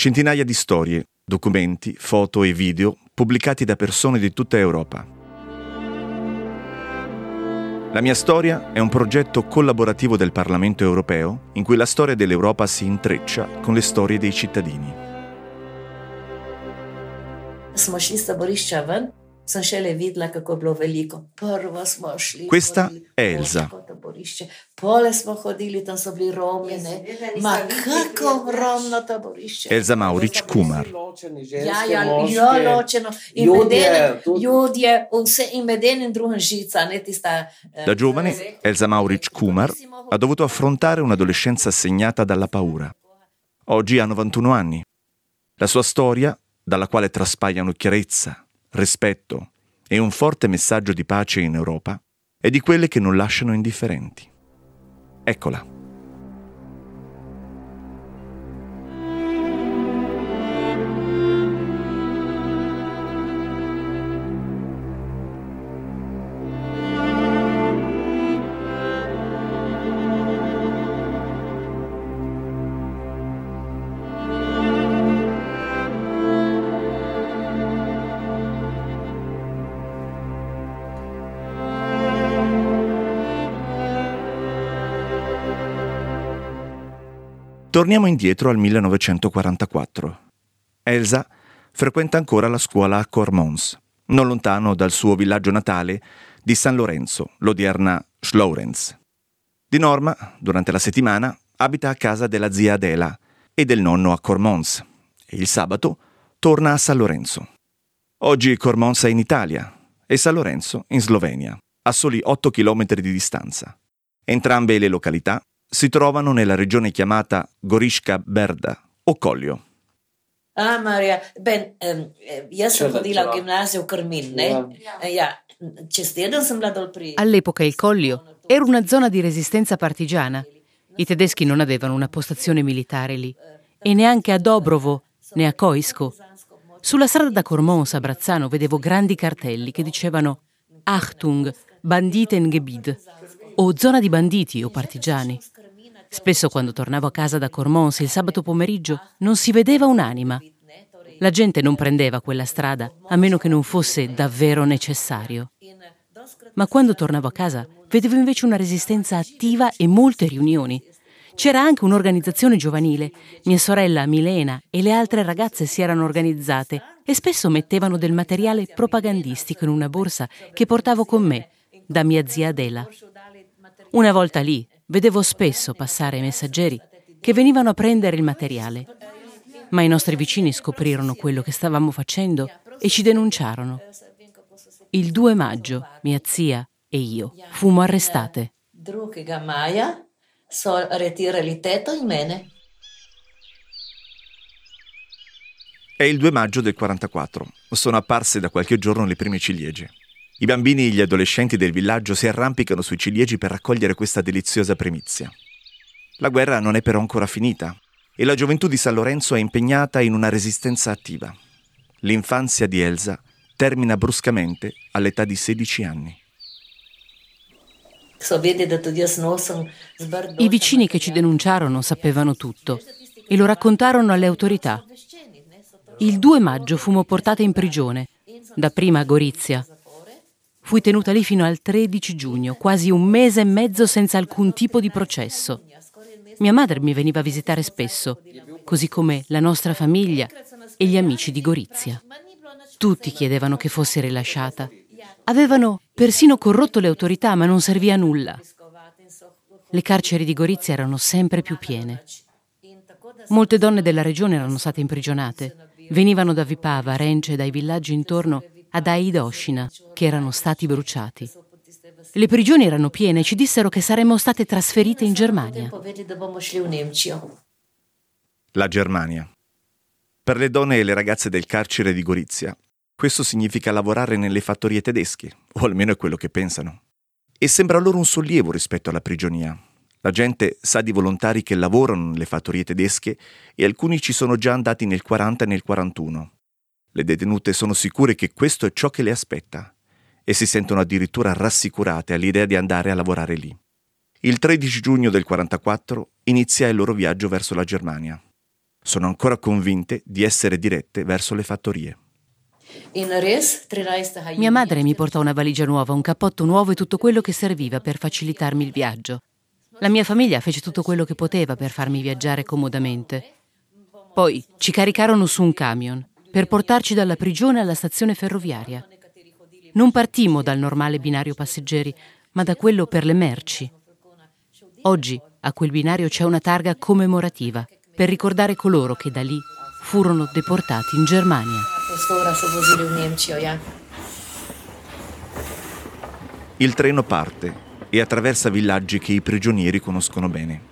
Centinaia di storie, documenti, foto e video pubblicati da persone di tutta Europa. La mia storia è un progetto collaborativo del Parlamento europeo in cui la storia dell'Europa si intreccia con le storie dei cittadini. Smo šli s taborišča ven sem šele videla, kako je bilo veliko. Prvo smo šli. Questa è Elsa. Pole smo hodili, tam so bili Romi. Ne? Ma kako romno taborišče. Elsa Mauric Kumar. Ja, ja, ja, ločeno. In ljudje, ljudje, vse in med enim drugim žica. Ne, tista, eh, da giovane, Elsa Mauric Kumar ha dovuto affrontare un'adolescenza segnata dalla paura. Oggi ha 91 anni. La sua storia, dalla quale traspagliano chiarezza, rispetto e un forte messaggio di pace in Europa è di quelle che non lasciano indifferenti. Eccola. Torniamo indietro al 1944. Elsa frequenta ancora la scuola a Cormons, non lontano dal suo villaggio natale di San Lorenzo, l'odierna Schlourenz. Di norma, durante la settimana, abita a casa della zia Adela e del nonno a Cormons e il sabato torna a San Lorenzo. Oggi Cormons è in Italia e San Lorenzo in Slovenia, a soli 8 km di distanza. Entrambe le località si trovano nella regione chiamata Goriška Berda o Collio. Ah, Maria, ben, um, io sono hodila v gimnazijo Krmin, ne? Ja. Čez teden sem bila dol pri... All'epoca il Collio era una zona di resistenza partigiana. I tedeschi non avevano una postazione militare lì e neanche a Dobrovo né a Koisko. Sulla strada da Cormons a Brazzano vedevo grandi cartelli che dicevano Achtung, Banditengebiet o zona di banditi o partigiani. Spesso quando tornavo a casa da Cormons il sabato pomeriggio non si vedeva un'anima. La gente non prendeva quella strada a meno che non fosse davvero necessario. Ma quando tornavo a casa vedevo invece una resistenza attiva e molte riunioni. C'era anche un'organizzazione giovanile. Mia sorella Milena e le altre ragazze si erano organizzate e spesso mettevano del materiale propagandistico in una borsa che portavo con me da mia zia Adela. Una volta lì vedevo spesso passare i messaggeri che venivano a prendere il materiale, ma i nostri vicini scoprirono quello che stavamo facendo e ci denunciarono. Il 2 maggio mia zia e io fummo arrestate. È il 2 maggio del 44. Sono apparse da qualche giorno le prime ciliegie. I bambini e gli adolescenti del villaggio si arrampicano sui ciliegi per raccogliere questa deliziosa primizia. La guerra non è però ancora finita e la gioventù di San Lorenzo è impegnata in una resistenza attiva. L'infanzia di Elsa termina bruscamente all'età di 16 anni. I vicini che ci denunciarono sapevano tutto e lo raccontarono alle autorità. Il 2 maggio fummo portate in prigione, dapprima a Gorizia, Fui tenuta lì fino al 13 giugno, quasi un mese e mezzo senza alcun tipo di processo. Mia madre mi veniva a visitare spesso, così come la nostra famiglia e gli amici di Gorizia. Tutti chiedevano che fosse rilasciata. Avevano persino corrotto le autorità, ma non serviva a nulla. Le carceri di Gorizia erano sempre più piene. Molte donne della regione erano state imprigionate. Venivano da Vipava, Rence e dai villaggi intorno ad Aidoshina, che erano stati bruciati. Le prigioni erano piene e ci dissero che saremmo state trasferite in Germania. La Germania. Per le donne e le ragazze del carcere di Gorizia, questo significa lavorare nelle fattorie tedesche, o almeno è quello che pensano. E sembra loro un sollievo rispetto alla prigionia. La gente sa di volontari che lavorano nelle fattorie tedesche e alcuni ci sono già andati nel 40 e nel 41. Le detenute sono sicure che questo è ciò che le aspetta e si sentono addirittura rassicurate all'idea di andare a lavorare lì. Il 13 giugno del 1944 inizia il loro viaggio verso la Germania. Sono ancora convinte di essere dirette verso le fattorie. Mia madre mi portò una valigia nuova, un cappotto nuovo e tutto quello che serviva per facilitarmi il viaggio. La mia famiglia fece tutto quello che poteva per farmi viaggiare comodamente. Poi ci caricarono su un camion per portarci dalla prigione alla stazione ferroviaria. Non partimmo dal normale binario passeggeri, ma da quello per le merci. Oggi a quel binario c'è una targa commemorativa per ricordare coloro che da lì furono deportati in Germania. Eh. Il treno parte e attraversa villaggi che i prigionieri conoscono bene.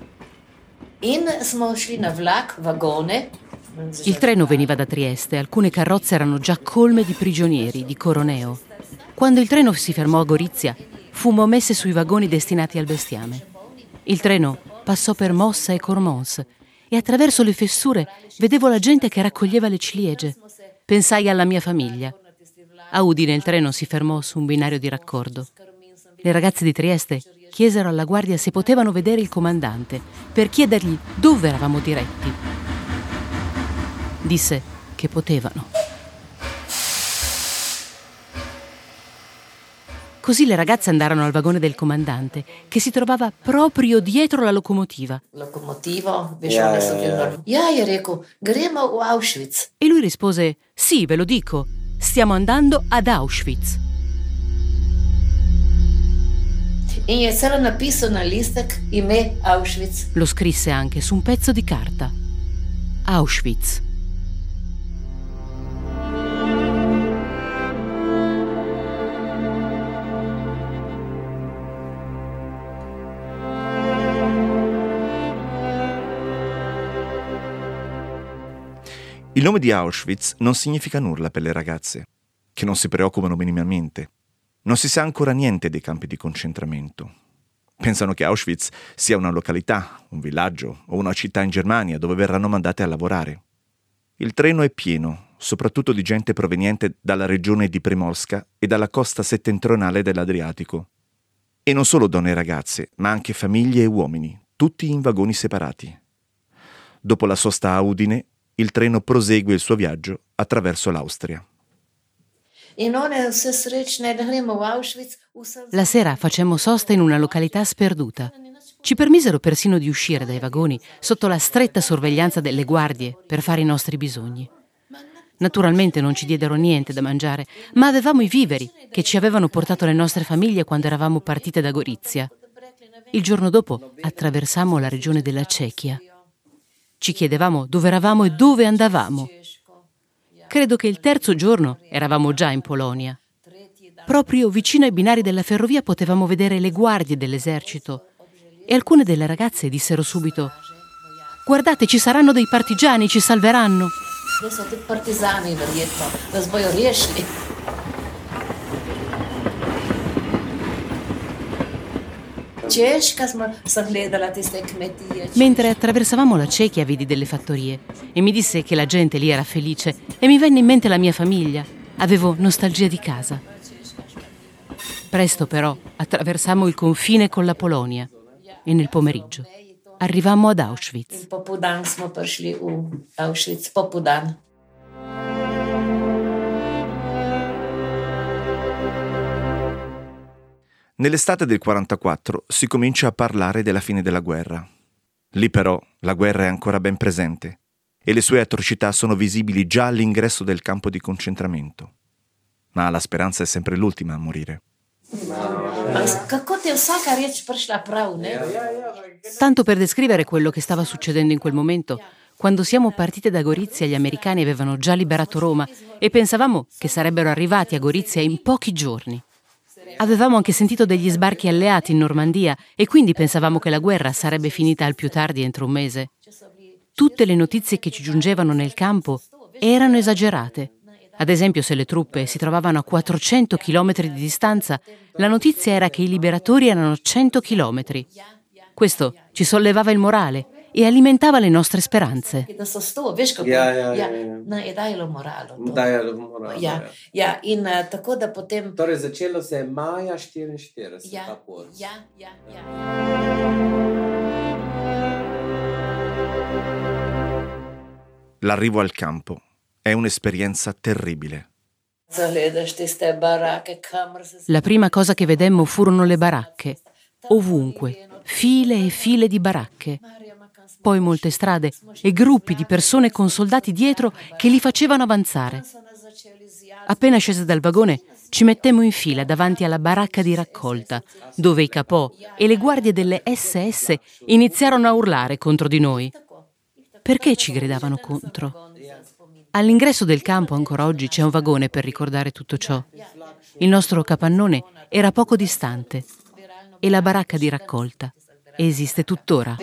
In smo šli na vlak, vagone, il treno veniva da Trieste, alcune carrozze erano già colme di prigionieri di Coroneo. Quando il treno si fermò a Gorizia, fummo messe sui vagoni destinati al bestiame. Il treno passò per Mossa e Cormons e attraverso le fessure vedevo la gente che raccoglieva le ciliegie. Pensai alla mia famiglia. A Udine il treno si fermò su un binario di raccordo. Le ragazze di Trieste chiesero alla guardia se potevano vedere il comandante per chiedergli dove eravamo diretti disse che potevano. Così le ragazze andarono al vagone del comandante, che si trovava proprio dietro la locomotiva. Locomotiva? Yeah, yeah, yeah. yeah, Reco, gremo o Auschwitz? E lui rispose, sì, ve lo dico, stiamo andando ad Auschwitz. In je napisano na listek ime Auschwitz. Lo scrisse anche su un pezzo di carta. Auschwitz. Il nome di Auschwitz non significa nulla per le ragazze, che non si preoccupano minimamente. Non si sa ancora niente dei campi di concentramento. Pensano che Auschwitz sia una località, un villaggio o una città in Germania dove verranno mandate a lavorare. Il treno è pieno, soprattutto di gente proveniente dalla regione di Primorska e dalla costa settentrionale dell'Adriatico. E non solo donne e ragazze, ma anche famiglie e uomini, tutti in vagoni separati. Dopo la sosta a Udine, il treno prosegue il suo viaggio attraverso l'Austria. La sera facemmo sosta in una località sperduta. Ci permisero persino di uscire dai vagoni sotto la stretta sorveglianza delle guardie per fare i nostri bisogni. Naturalmente non ci diedero niente da mangiare, ma avevamo i viveri che ci avevano portato le nostre famiglie quando eravamo partite da Gorizia. Il giorno dopo attraversammo la regione della Cechia. Ci chiedevamo dove eravamo e dove andavamo. Credo che il terzo giorno eravamo già in Polonia. Proprio vicino ai binari della ferrovia potevamo vedere le guardie dell'esercito e alcune delle ragazze dissero subito Guardate, ci saranno dei partigiani, ci salveranno. Adesso sono dei partigiani, Mentre attraversavamo la Cechia vidi delle fattorie e mi disse che la gente lì era felice e mi venne in mente la mia famiglia. Avevo nostalgia di casa. Presto però attraversammo il confine con la Polonia e nel pomeriggio arrivammo ad Auschwitz. In Popudan siamo arrivati ad Auschwitz, Popudan. Nell'estate del 1944 si comincia a parlare della fine della guerra. Lì però la guerra è ancora ben presente e le sue atrocità sono visibili già all'ingresso del campo di concentramento. Ma la speranza è sempre l'ultima a morire. Tanto per descrivere quello che stava succedendo in quel momento, quando siamo partite da Gorizia gli americani avevano già liberato Roma e pensavamo che sarebbero arrivati a Gorizia in pochi giorni. Avevamo anche sentito degli sbarchi alleati in Normandia e quindi pensavamo che la guerra sarebbe finita al più tardi entro un mese. Tutte le notizie che ci giungevano nel campo erano esagerate. Ad esempio, se le truppe si trovavano a 400 km di distanza, la notizia era che i liberatori erano a 100 km. Questo ci sollevava il morale e alimentava le nostre speranze. L'arrivo al campo è un'esperienza terribile. La prima cosa che vedemmo furono le baracche, ovunque, file e file di baracche. Poi molte strade e gruppi di persone con soldati dietro che li facevano avanzare. Appena scese dal vagone, ci mettemmo in fila davanti alla baracca di raccolta, dove i capò e le guardie delle SS iniziarono a urlare contro di noi. Perché ci gridavano contro? All'ingresso del campo ancora oggi c'è un vagone per ricordare tutto ciò. Il nostro capannone era poco distante e la baracca di raccolta esiste tuttora.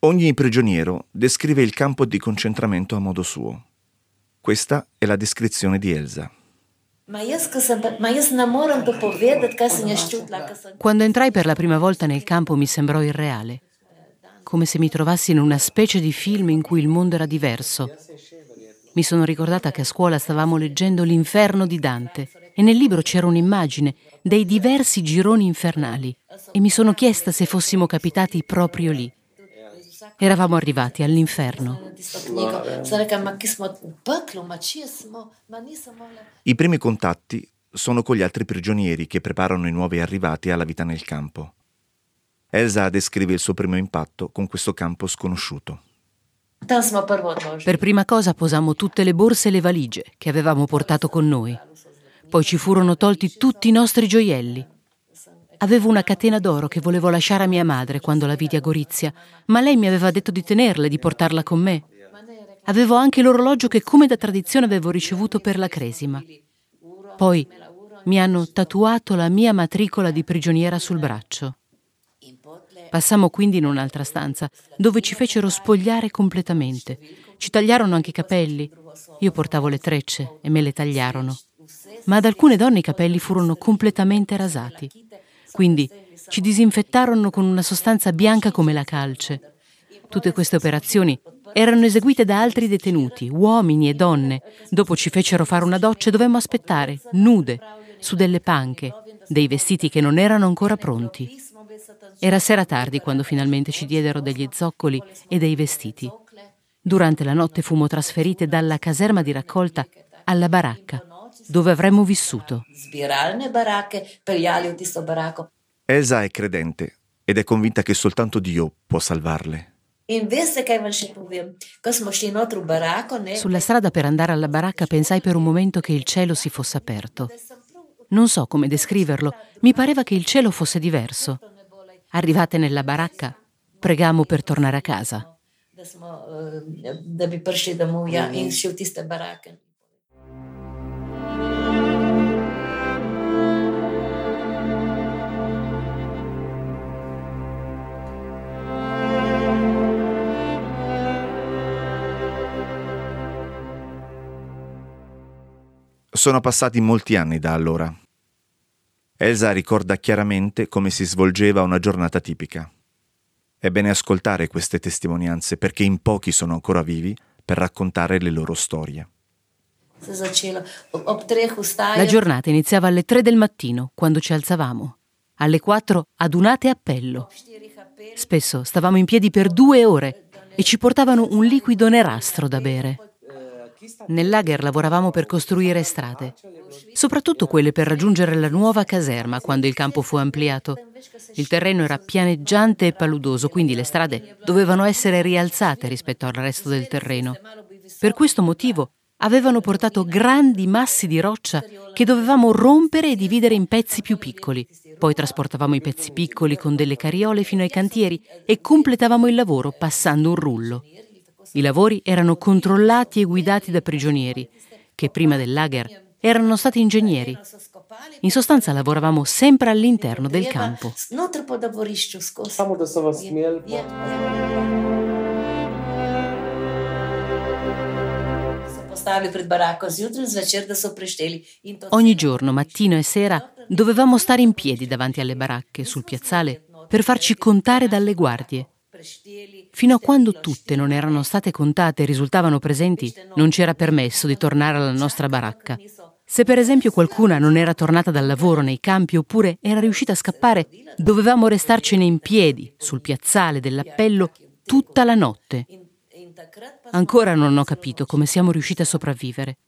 Ogni prigioniero descrive il campo di concentramento a modo suo. Questa è la descrizione di Elsa. Quando entrai per la prima volta nel campo mi sembrò irreale, come se mi trovassi in una specie di film in cui il mondo era diverso. Mi sono ricordata che a scuola stavamo leggendo L'inferno di Dante e nel libro c'era un'immagine dei diversi gironi infernali e mi sono chiesta se fossimo capitati proprio lì. Eravamo arrivati all'inferno. I primi contatti sono con gli altri prigionieri che preparano i nuovi arrivati alla vita nel campo. Elsa descrive il suo primo impatto con questo campo sconosciuto. Per prima cosa posammo tutte le borse e le valigie che avevamo portato con noi. Poi ci furono tolti tutti i nostri gioielli. Avevo una catena d'oro che volevo lasciare a mia madre quando la vidi a Gorizia, ma lei mi aveva detto di tenerla e di portarla con me. Avevo anche l'orologio che come da tradizione avevo ricevuto per la cresima. Poi mi hanno tatuato la mia matricola di prigioniera sul braccio. Passammo quindi in un'altra stanza, dove ci fecero spogliare completamente. Ci tagliarono anche i capelli. Io portavo le trecce e me le tagliarono. Ma ad alcune donne i capelli furono completamente rasati. Quindi ci disinfettarono con una sostanza bianca come la calce. Tutte queste operazioni erano eseguite da altri detenuti, uomini e donne. Dopo ci fecero fare una doccia e dovemmo aspettare, nude, su delle panche, dei vestiti che non erano ancora pronti. Era sera tardi quando finalmente ci diedero degli zoccoli e dei vestiti. Durante la notte fummo trasferite dalla caserma di raccolta alla baracca, dove avremmo vissuto. Elsa è credente ed è convinta che soltanto Dio può salvarle. Sulla strada per andare alla baracca pensai per un momento che il cielo si fosse aperto. Non so come descriverlo, mi pareva che il cielo fosse diverso. Arrivate nella baracca, pregamo per tornare a casa. Da bi prišli domov in šli v tiste barake. Sono passati molti anni da allora. Elsa ricorda chiaramente come si svolgeva una giornata tipica. È bene ascoltare queste testimonianze perché in pochi sono ancora vivi per raccontare le loro storie. La giornata iniziava alle 3 del mattino, quando ci alzavamo. Alle 4 adunate appello. Spesso stavamo in piedi per due ore e ci portavano un liquido nerastro da bere. Nel lager lavoravamo per costruire strade, soprattutto quelle per raggiungere la nuova caserma quando il campo fu ampliato. Il terreno era pianeggiante e paludoso, quindi le strade dovevano essere rialzate rispetto al resto del terreno. Per questo motivo avevano portato grandi massi di roccia che dovevamo rompere e dividere in pezzi più piccoli. Poi trasportavamo i pezzi piccoli con delle carriole fino ai cantieri e completavamo il lavoro passando un rullo. I lavori erano controllati e guidati da prigionieri, che prima del lager erano stati ingegneri. In sostanza lavoravamo sempre all'interno del campo. Ogni giorno, mattino e sera, dovevamo stare in piedi davanti alle baracche, sul piazzale, per farci contare dalle guardie. Fino a quando tutte non erano state contate e risultavano presenti, non c'era permesso di tornare alla nostra baracca. Se per esempio qualcuna non era tornata dal lavoro nei campi oppure era riuscita a scappare, dovevamo restarcene in piedi sul piazzale dell'appello tutta la notte. Ancora non ho capito come siamo riusciti a sopravvivere.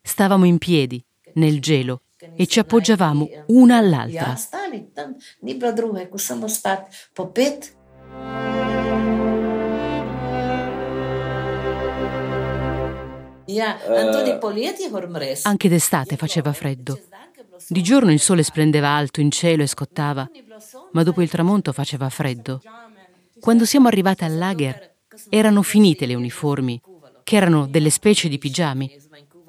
Stavamo in piedi, nel gelo, e ci appoggiavamo una all'altra. Anche d'estate faceva freddo. Di giorno il sole splendeva alto in cielo e scottava, ma dopo il tramonto faceva freddo. Quando siamo arrivate al lager erano finite le uniformi, che erano delle specie di pigiami.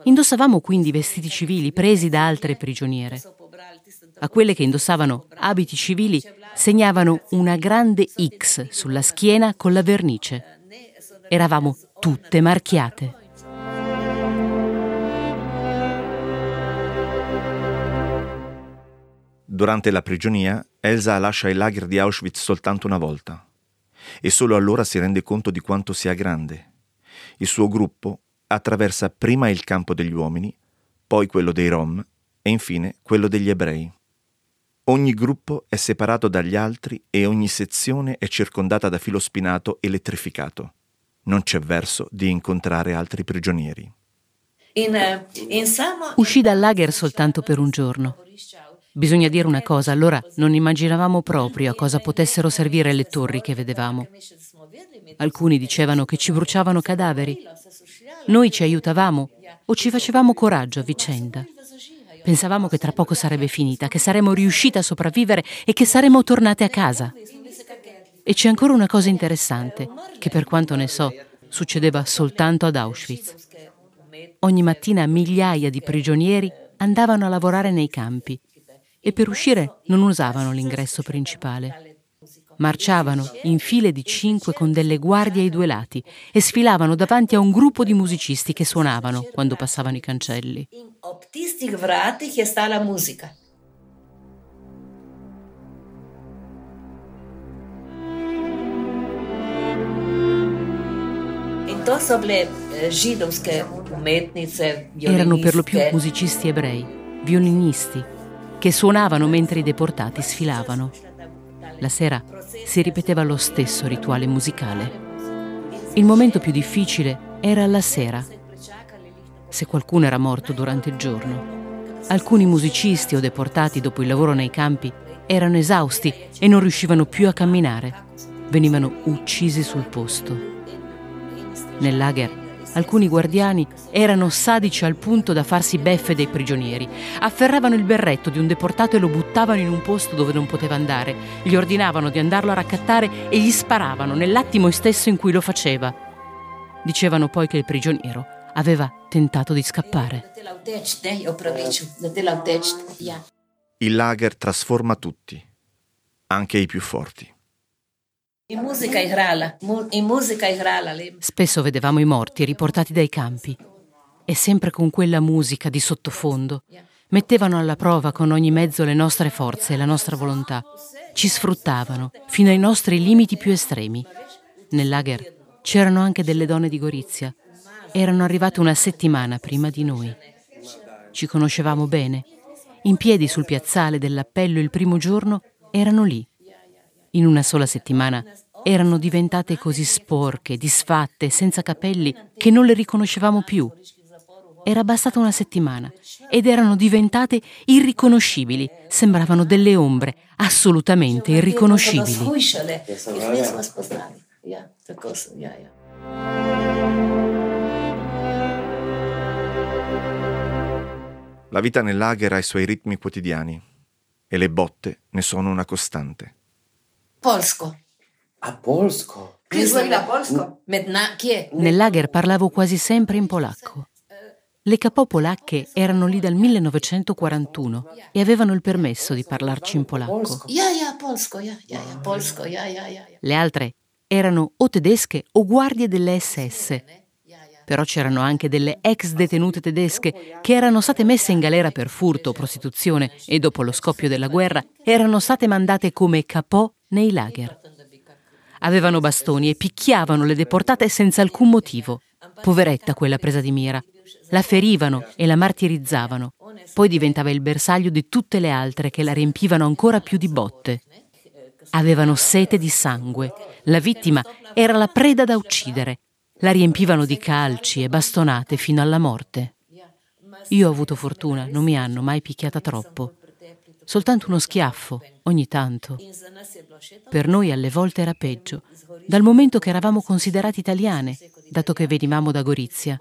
Indossavamo quindi vestiti civili presi da altre prigioniere. A quelle che indossavano abiti civili segnavano una grande X sulla schiena con la vernice. Eravamo tutte marchiate. Durante la prigionia, Elsa lascia il lager di Auschwitz soltanto una volta e solo allora si rende conto di quanto sia grande. Il suo gruppo attraversa prima il campo degli uomini, poi quello dei Rom e infine quello degli ebrei. Ogni gruppo è separato dagli altri e ogni sezione è circondata da filo spinato elettrificato. Non c'è verso di incontrare altri prigionieri. In, uh, in Uscì dal lager soltanto per un giorno. Bisogna dire una cosa, allora non immaginavamo proprio a cosa potessero servire le torri che vedevamo. Alcuni dicevano che ci bruciavano cadaveri. Noi ci aiutavamo o ci facevamo coraggio a vicenda. Pensavamo che tra poco sarebbe finita, che saremmo riuscite a sopravvivere e che saremmo tornate a casa. E c'è ancora una cosa interessante, che per quanto ne so, succedeva soltanto ad Auschwitz. Ogni mattina migliaia di prigionieri andavano a lavorare nei campi e per uscire non usavano l'ingresso principale. Marciavano in file di cinque con delle guardie ai due lati e sfilavano davanti a un gruppo di musicisti che suonavano quando passavano i cancelli. Musica. Erano per lo più musicisti ebrei, violinisti, che suonavano mentre i deportati sfilavano. La sera si ripeteva lo stesso rituale musicale. Il momento più difficile era la sera, se qualcuno era morto durante il giorno. Alcuni musicisti o deportati dopo il lavoro nei campi erano esausti e non riuscivano più a camminare. Venivano uccisi sul posto. Nel lager Alcuni guardiani erano sadici al punto da farsi beffe dei prigionieri. Afferravano il berretto di un deportato e lo buttavano in un posto dove non poteva andare. Gli ordinavano di andarlo a raccattare e gli sparavano nell'attimo stesso in cui lo faceva. Dicevano poi che il prigioniero aveva tentato di scappare. Il lager trasforma tutti, anche i più forti. In musica igrala, in musica igrala. Spesso vedevamo i morti riportati dai campi e sempre con quella musica di sottofondo. Mettevano alla prova con ogni mezzo le nostre forze e la nostra volontà. Ci sfruttavano fino ai nostri limiti più estremi. Nel lager c'erano anche delle donne di Gorizia. Erano arrivate una settimana prima di noi. Ci conoscevamo bene. In piedi sul piazzale dell'appello il primo giorno erano lì in una sola settimana erano diventate così sporche, disfatte, senza capelli, che non le riconoscevamo più. Era bastata una settimana ed erano diventate irriconoscibili, sembravano delle ombre, assolutamente irriconoscibili. La vita nel lager ha i suoi ritmi quotidiani e le botte ne sono una costante. Polsko. A polsko? polsko? Nel lager parlavo quasi sempre in polacco. Le capò polacche erano lì dal 1941 e avevano il permesso di parlarci in polacco. Le altre erano o tedesche o guardie delle SS. Però c'erano anche delle ex detenute tedesche che erano state messe in galera per furto o prostituzione e dopo lo scoppio della guerra erano state mandate come capò nei lager. Avevano bastoni e picchiavano le deportate senza alcun motivo. Poveretta quella presa di mira. La ferivano e la martirizzavano. Poi diventava il bersaglio di tutte le altre che la riempivano ancora più di botte. avevano sete di sangue. La vittima era la preda da uccidere. La riempivano di calci e bastonate fino alla morte. Io ho avuto fortuna, non mi hanno mai picchiata troppo. Soltanto uno schiaffo, ogni tanto. Per noi alle volte era peggio, dal momento che eravamo considerate italiane, dato che venivamo da Gorizia.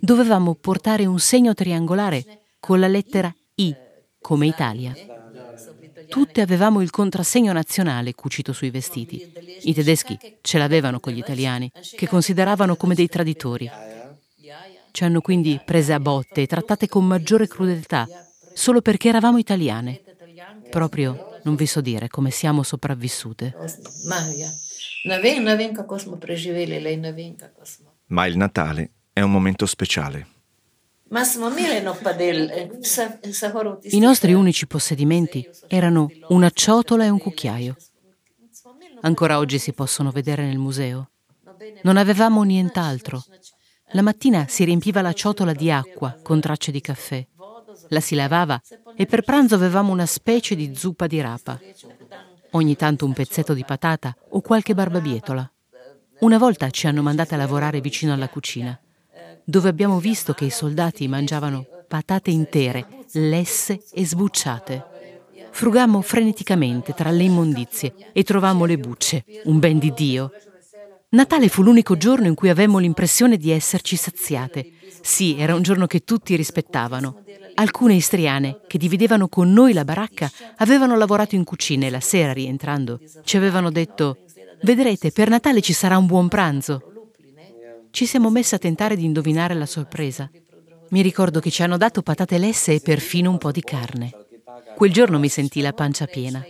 Dovevamo portare un segno triangolare con la lettera I, come Italia. Tutte avevamo il contrassegno nazionale cucito sui vestiti. I tedeschi ce l'avevano con gli italiani, che consideravano come dei traditori. Ci hanno quindi prese a botte e trattate con maggiore crudeltà, solo perché eravamo italiane. Proprio non vi so dire come siamo sopravvissute. Ma il Natale è un momento speciale. I nostri unici possedimenti erano una ciotola e un cucchiaio. Ancora oggi si possono vedere nel museo. Non avevamo nient'altro. La mattina si riempiva la ciotola di acqua con tracce di caffè. La si lavava e per pranzo avevamo una specie di zuppa di rapa. Ogni tanto un pezzetto di patata o qualche barbabietola. Una volta ci hanno mandate a lavorare vicino alla cucina dove abbiamo visto che i soldati mangiavano patate intere, lesse e sbucciate. Frugammo freneticamente tra le immondizie e trovammo le bucce, un ben di Dio. Natale fu l'unico giorno in cui avemmo l'impressione di esserci saziate. Sì, era un giorno che tutti rispettavano. Alcune istriane, che dividevano con noi la baracca, avevano lavorato in cucina e la sera, rientrando, ci avevano detto Vedrete, per Natale ci sarà un buon pranzo ci siamo messe a tentare di indovinare la sorpresa. Mi ricordo che ci hanno dato patate lesse e perfino un po' di carne. Quel giorno mi sentii la pancia piena.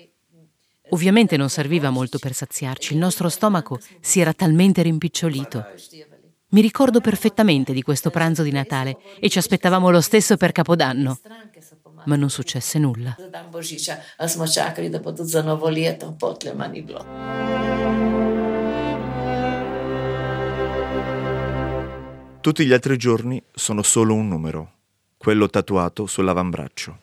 Ovviamente non serviva molto per saziarci, il nostro stomaco si era talmente rimpicciolito. Mi ricordo perfettamente di questo pranzo di Natale e ci aspettavamo lo stesso per Capodanno. Ma non successe nulla. Tutti gli altri giorni sono solo un numero, quello tatuato sull'avambraccio.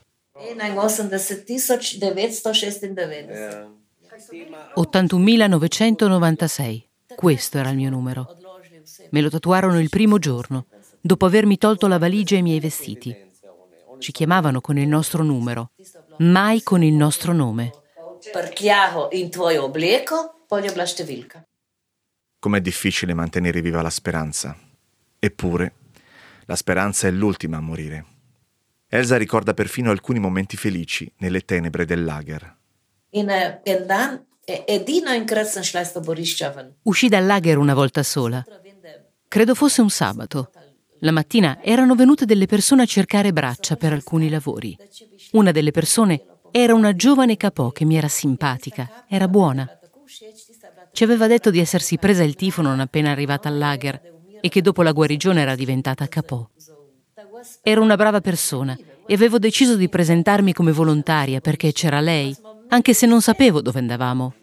81.996. Questo era il mio numero. Me lo tatuarono il primo giorno, dopo avermi tolto la valigia e i miei vestiti. Ci chiamavano con il nostro numero, mai con il nostro nome. Com'è difficile mantenere viva la speranza. Eppure, la speranza è l'ultima a morire. Elsa ricorda perfino alcuni momenti felici nelle tenebre del lager. Uscì dal lager una volta sola. Credo fosse un sabato. La mattina erano venute delle persone a cercare braccia per alcuni lavori. Una delle persone era una giovane capò che mi era simpatica, era buona. Ci aveva detto di essersi presa il tifo non appena arrivata al lager e che dopo la guarigione era diventata capò. Ero una brava persona e avevo deciso di presentarmi come volontaria perché c'era lei, anche se non sapevo dove andavamo.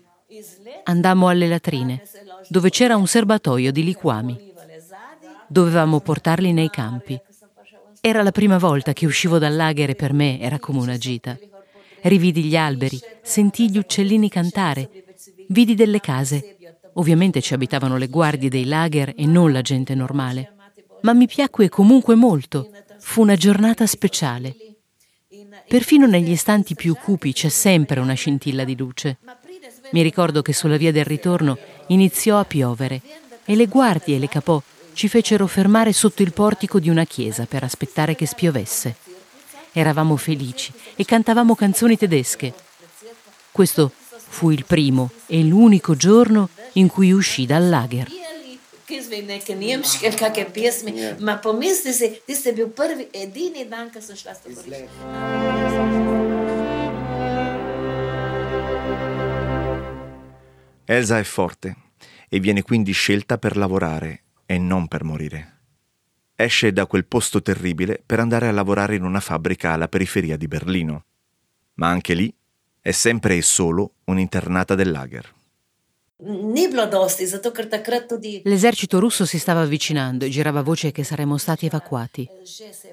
Andammo alle latrine, dove c'era un serbatoio di liquami. Dovevamo portarli nei campi. Era la prima volta che uscivo dal lager e per me era come una gita. Rividi gli alberi, sentii gli uccellini cantare, vidi delle case Ovviamente ci abitavano le guardie dei lager e non la gente normale. Ma mi piacque comunque molto. Fu una giornata speciale. Perfino negli istanti più cupi c'è sempre una scintilla di luce. Mi ricordo che sulla via del ritorno iniziò a piovere e le guardie e le capò ci fecero fermare sotto il portico di una chiesa per aspettare che spiovesse. Eravamo felici e cantavamo canzoni tedesche. Questo fu il primo e l'unico giorno in cui uscì dal lager. Elsa è forte e viene quindi scelta per lavorare e non per morire. Esce da quel posto terribile per andare a lavorare in una fabbrica alla periferia di Berlino. Ma anche lì è sempre e solo un'internata del lager. L'esercito russo si stava avvicinando e girava voce che saremmo stati evacuati.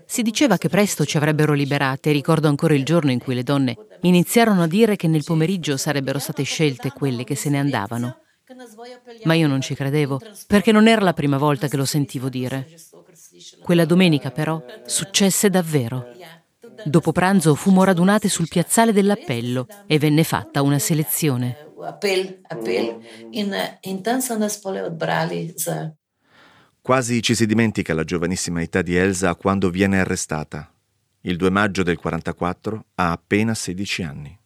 Si diceva che presto ci avrebbero liberate e ricordo ancora il giorno in cui le donne iniziarono a dire che nel pomeriggio sarebbero state scelte quelle che se ne andavano. Ma io non ci credevo, perché non era la prima volta che lo sentivo dire. Quella domenica però successe davvero. Dopo pranzo fummo radunate sul piazzale dell'appello e venne fatta una selezione. Quasi ci si dimentica la giovanissima età di Elsa quando viene arrestata. Il 2 maggio del 44 ha appena 16 anni.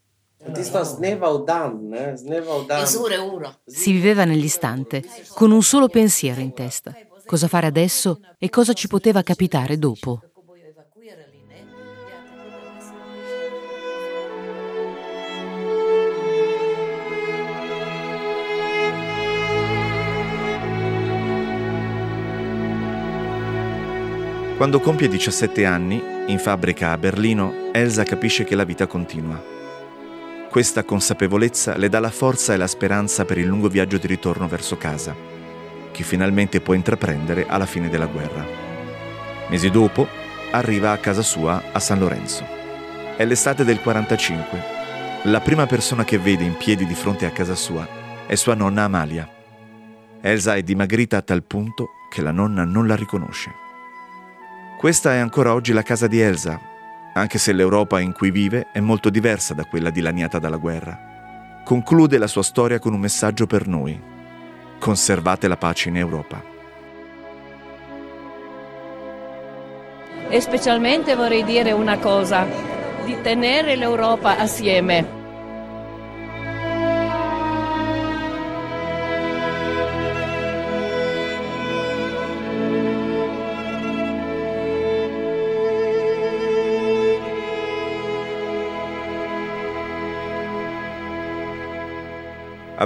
Si viveva nell'istante, con un solo pensiero in testa. Cosa fare adesso e cosa ci poteva capitare dopo. Quando compie 17 anni, in fabbrica a Berlino, Elsa capisce che la vita continua. Questa consapevolezza le dà la forza e la speranza per il lungo viaggio di ritorno verso casa, che finalmente può intraprendere alla fine della guerra. Mesi dopo, arriva a casa sua a San Lorenzo. È l'estate del 45. La prima persona che vede in piedi di fronte a casa sua è sua nonna Amalia. Elsa è dimagrita a tal punto che la nonna non la riconosce. Questa è ancora oggi la casa di Elsa, anche se l'Europa in cui vive è molto diversa da quella dilaniata dalla guerra. Conclude la sua storia con un messaggio per noi. Conservate la pace in Europa. E specialmente vorrei dire una cosa, di tenere l'Europa assieme.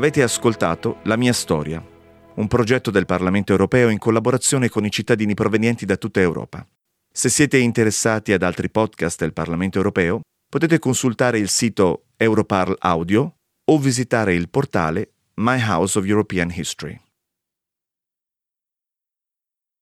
Avete ascoltato La mia storia, un progetto del Parlamento europeo in collaborazione con i cittadini provenienti da tutta Europa. Se siete interessati ad altri podcast del Parlamento europeo, potete consultare il sito Europarl Audio o visitare il portale My House of European History.